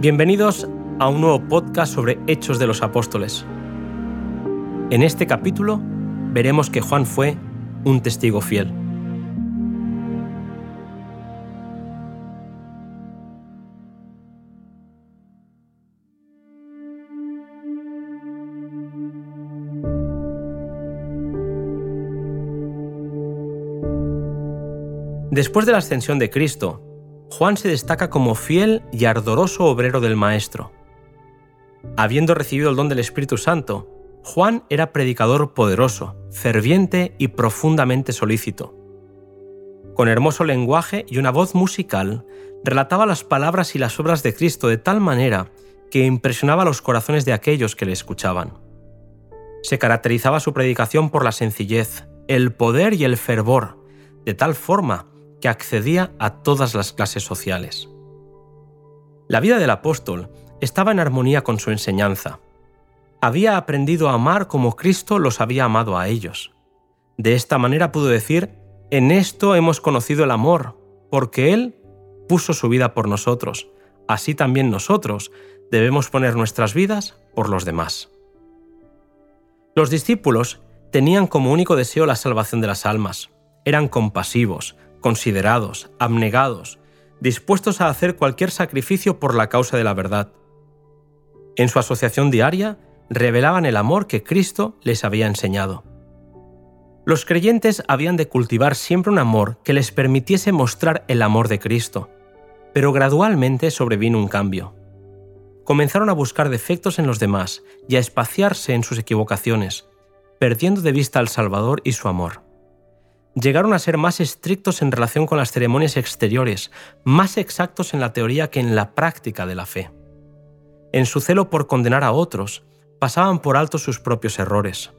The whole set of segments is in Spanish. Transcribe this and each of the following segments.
Bienvenidos a un nuevo podcast sobre Hechos de los Apóstoles. En este capítulo veremos que Juan fue un testigo fiel. Después de la ascensión de Cristo, Juan se destaca como fiel y ardoroso obrero del Maestro. Habiendo recibido el don del Espíritu Santo, Juan era predicador poderoso, ferviente y profundamente solícito. Con hermoso lenguaje y una voz musical, relataba las palabras y las obras de Cristo de tal manera que impresionaba los corazones de aquellos que le escuchaban. Se caracterizaba su predicación por la sencillez, el poder y el fervor, de tal forma accedía a todas las clases sociales. La vida del apóstol estaba en armonía con su enseñanza. Había aprendido a amar como Cristo los había amado a ellos. De esta manera pudo decir, en esto hemos conocido el amor, porque Él puso su vida por nosotros. Así también nosotros debemos poner nuestras vidas por los demás. Los discípulos tenían como único deseo la salvación de las almas. Eran compasivos, considerados, abnegados, dispuestos a hacer cualquier sacrificio por la causa de la verdad. En su asociación diaria, revelaban el amor que Cristo les había enseñado. Los creyentes habían de cultivar siempre un amor que les permitiese mostrar el amor de Cristo, pero gradualmente sobrevino un cambio. Comenzaron a buscar defectos en los demás y a espaciarse en sus equivocaciones, perdiendo de vista al Salvador y su amor llegaron a ser más estrictos en relación con las ceremonias exteriores, más exactos en la teoría que en la práctica de la fe. En su celo por condenar a otros, pasaban por alto sus propios errores.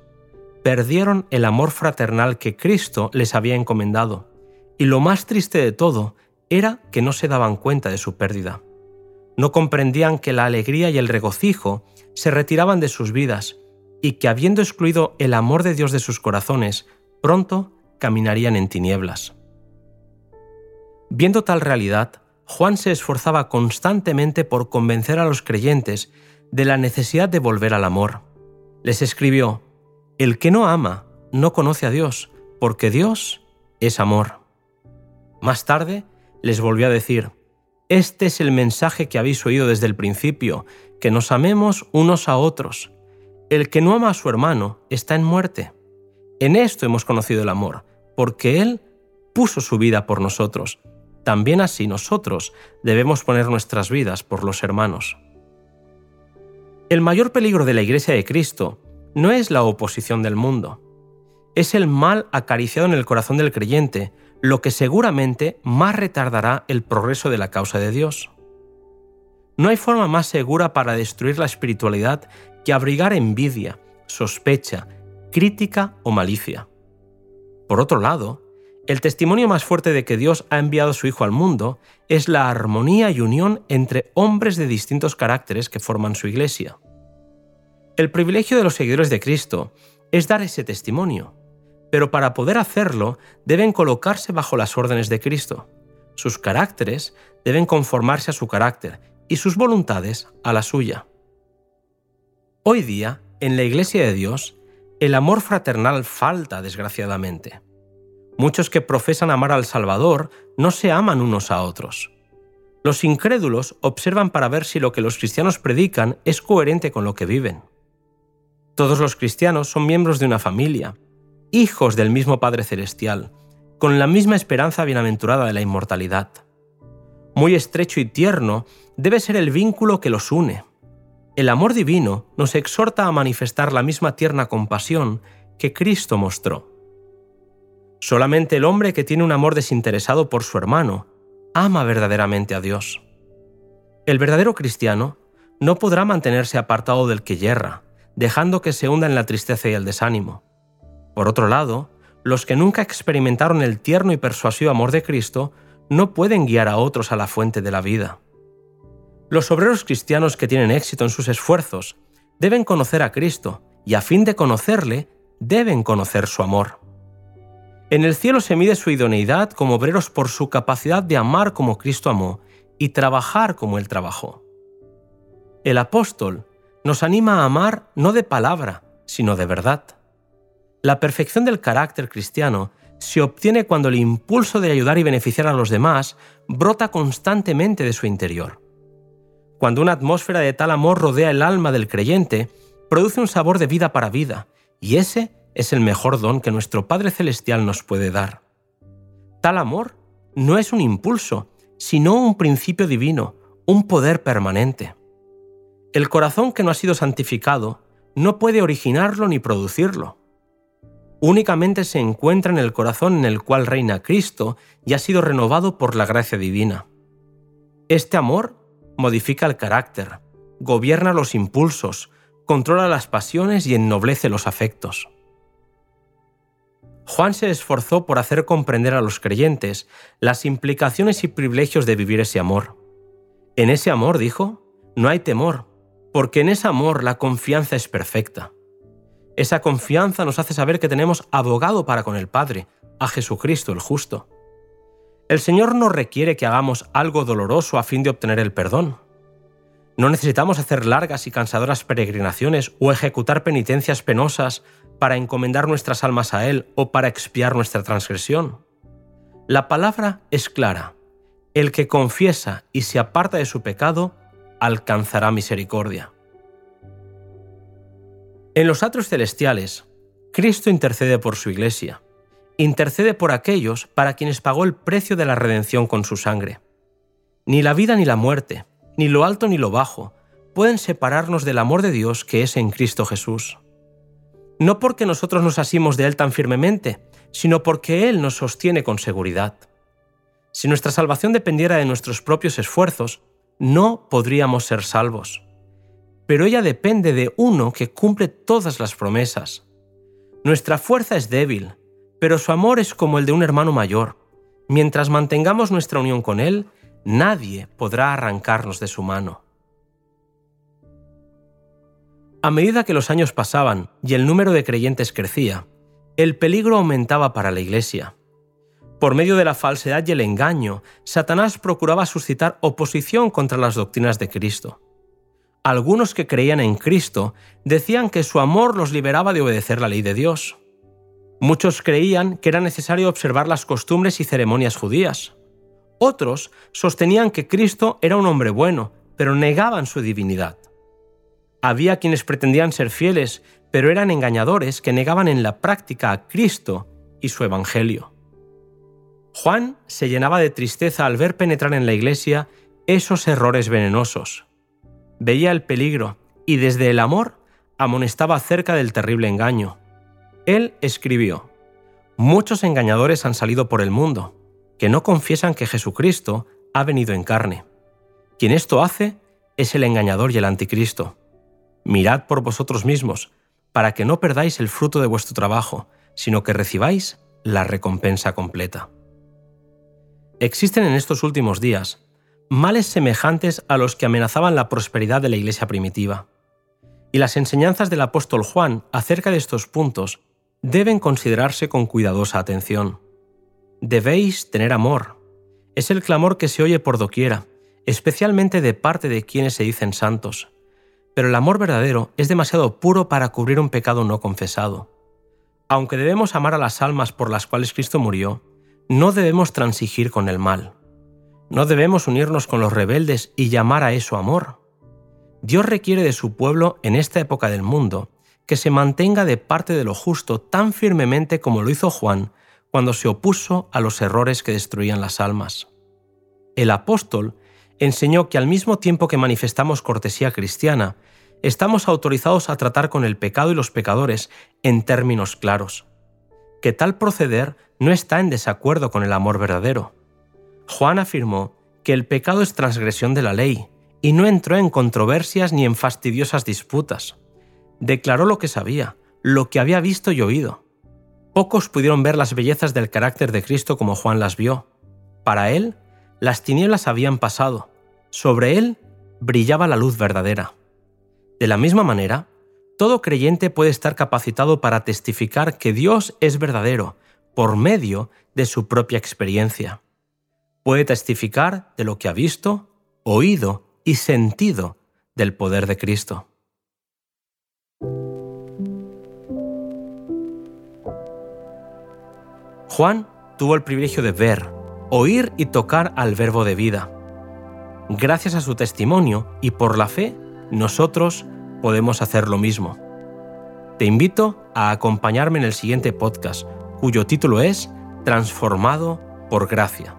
Perdieron el amor fraternal que Cristo les había encomendado, y lo más triste de todo era que no se daban cuenta de su pérdida. No comprendían que la alegría y el regocijo se retiraban de sus vidas y que habiendo excluido el amor de Dios de sus corazones, pronto caminarían en tinieblas. Viendo tal realidad, Juan se esforzaba constantemente por convencer a los creyentes de la necesidad de volver al amor. Les escribió, El que no ama no conoce a Dios, porque Dios es amor. Más tarde les volvió a decir, Este es el mensaje que habéis oído desde el principio, que nos amemos unos a otros. El que no ama a su hermano está en muerte. En esto hemos conocido el amor, porque Él puso su vida por nosotros. También así nosotros debemos poner nuestras vidas por los hermanos. El mayor peligro de la Iglesia de Cristo no es la oposición del mundo, es el mal acariciado en el corazón del creyente, lo que seguramente más retardará el progreso de la causa de Dios. No hay forma más segura para destruir la espiritualidad que abrigar envidia, sospecha, crítica o malicia. Por otro lado, el testimonio más fuerte de que Dios ha enviado su Hijo al mundo es la armonía y unión entre hombres de distintos caracteres que forman su Iglesia. El privilegio de los seguidores de Cristo es dar ese testimonio, pero para poder hacerlo deben colocarse bajo las órdenes de Cristo. Sus caracteres deben conformarse a su carácter y sus voluntades a la suya. Hoy día, en la Iglesia de Dios, el amor fraternal falta, desgraciadamente. Muchos que profesan amar al Salvador no se aman unos a otros. Los incrédulos observan para ver si lo que los cristianos predican es coherente con lo que viven. Todos los cristianos son miembros de una familia, hijos del mismo Padre Celestial, con la misma esperanza bienaventurada de la inmortalidad. Muy estrecho y tierno debe ser el vínculo que los une, el amor divino nos exhorta a manifestar la misma tierna compasión que Cristo mostró. Solamente el hombre que tiene un amor desinteresado por su hermano ama verdaderamente a Dios. El verdadero cristiano no podrá mantenerse apartado del que yerra, dejando que se hunda en la tristeza y el desánimo. Por otro lado, los que nunca experimentaron el tierno y persuasivo amor de Cristo no pueden guiar a otros a la fuente de la vida. Los obreros cristianos que tienen éxito en sus esfuerzos deben conocer a Cristo y a fin de conocerle, deben conocer su amor. En el cielo se mide su idoneidad como obreros por su capacidad de amar como Cristo amó y trabajar como Él trabajó. El apóstol nos anima a amar no de palabra, sino de verdad. La perfección del carácter cristiano se obtiene cuando el impulso de ayudar y beneficiar a los demás brota constantemente de su interior. Cuando una atmósfera de tal amor rodea el alma del creyente, produce un sabor de vida para vida, y ese es el mejor don que nuestro Padre Celestial nos puede dar. Tal amor no es un impulso, sino un principio divino, un poder permanente. El corazón que no ha sido santificado no puede originarlo ni producirlo. Únicamente se encuentra en el corazón en el cual reina Cristo y ha sido renovado por la gracia divina. Este amor modifica el carácter, gobierna los impulsos, controla las pasiones y ennoblece los afectos. Juan se esforzó por hacer comprender a los creyentes las implicaciones y privilegios de vivir ese amor. En ese amor, dijo, no hay temor, porque en ese amor la confianza es perfecta. Esa confianza nos hace saber que tenemos abogado para con el Padre, a Jesucristo el justo. El Señor no requiere que hagamos algo doloroso a fin de obtener el perdón. No necesitamos hacer largas y cansadoras peregrinaciones o ejecutar penitencias penosas para encomendar nuestras almas a Él o para expiar nuestra transgresión. La palabra es clara. El que confiesa y se aparta de su pecado, alcanzará misericordia. En los atrios celestiales, Cristo intercede por su iglesia. Intercede por aquellos para quienes pagó el precio de la redención con su sangre. Ni la vida ni la muerte, ni lo alto ni lo bajo, pueden separarnos del amor de Dios que es en Cristo Jesús. No porque nosotros nos asimos de Él tan firmemente, sino porque Él nos sostiene con seguridad. Si nuestra salvación dependiera de nuestros propios esfuerzos, no podríamos ser salvos. Pero ella depende de uno que cumple todas las promesas. Nuestra fuerza es débil, pero su amor es como el de un hermano mayor. Mientras mantengamos nuestra unión con Él, nadie podrá arrancarnos de su mano. A medida que los años pasaban y el número de creyentes crecía, el peligro aumentaba para la Iglesia. Por medio de la falsedad y el engaño, Satanás procuraba suscitar oposición contra las doctrinas de Cristo. Algunos que creían en Cristo decían que su amor los liberaba de obedecer la ley de Dios. Muchos creían que era necesario observar las costumbres y ceremonias judías. Otros sostenían que Cristo era un hombre bueno, pero negaban su divinidad. Había quienes pretendían ser fieles, pero eran engañadores que negaban en la práctica a Cristo y su Evangelio. Juan se llenaba de tristeza al ver penetrar en la iglesia esos errores venenosos. Veía el peligro y desde el amor amonestaba acerca del terrible engaño. Él escribió, Muchos engañadores han salido por el mundo, que no confiesan que Jesucristo ha venido en carne. Quien esto hace es el engañador y el anticristo. Mirad por vosotros mismos, para que no perdáis el fruto de vuestro trabajo, sino que recibáis la recompensa completa. Existen en estos últimos días males semejantes a los que amenazaban la prosperidad de la iglesia primitiva. Y las enseñanzas del apóstol Juan acerca de estos puntos deben considerarse con cuidadosa atención. Debéis tener amor. Es el clamor que se oye por doquiera, especialmente de parte de quienes se dicen santos. Pero el amor verdadero es demasiado puro para cubrir un pecado no confesado. Aunque debemos amar a las almas por las cuales Cristo murió, no debemos transigir con el mal. No debemos unirnos con los rebeldes y llamar a eso amor. Dios requiere de su pueblo en esta época del mundo que se mantenga de parte de lo justo tan firmemente como lo hizo Juan cuando se opuso a los errores que destruían las almas. El apóstol enseñó que al mismo tiempo que manifestamos cortesía cristiana, estamos autorizados a tratar con el pecado y los pecadores en términos claros, que tal proceder no está en desacuerdo con el amor verdadero. Juan afirmó que el pecado es transgresión de la ley y no entró en controversias ni en fastidiosas disputas. Declaró lo que sabía, lo que había visto y oído. Pocos pudieron ver las bellezas del carácter de Cristo como Juan las vio. Para él, las tinieblas habían pasado. Sobre él brillaba la luz verdadera. De la misma manera, todo creyente puede estar capacitado para testificar que Dios es verdadero, por medio de su propia experiencia. Puede testificar de lo que ha visto, oído y sentido del poder de Cristo. Juan tuvo el privilegio de ver, oír y tocar al Verbo de vida. Gracias a su testimonio y por la fe, nosotros podemos hacer lo mismo. Te invito a acompañarme en el siguiente podcast, cuyo título es Transformado por Gracia.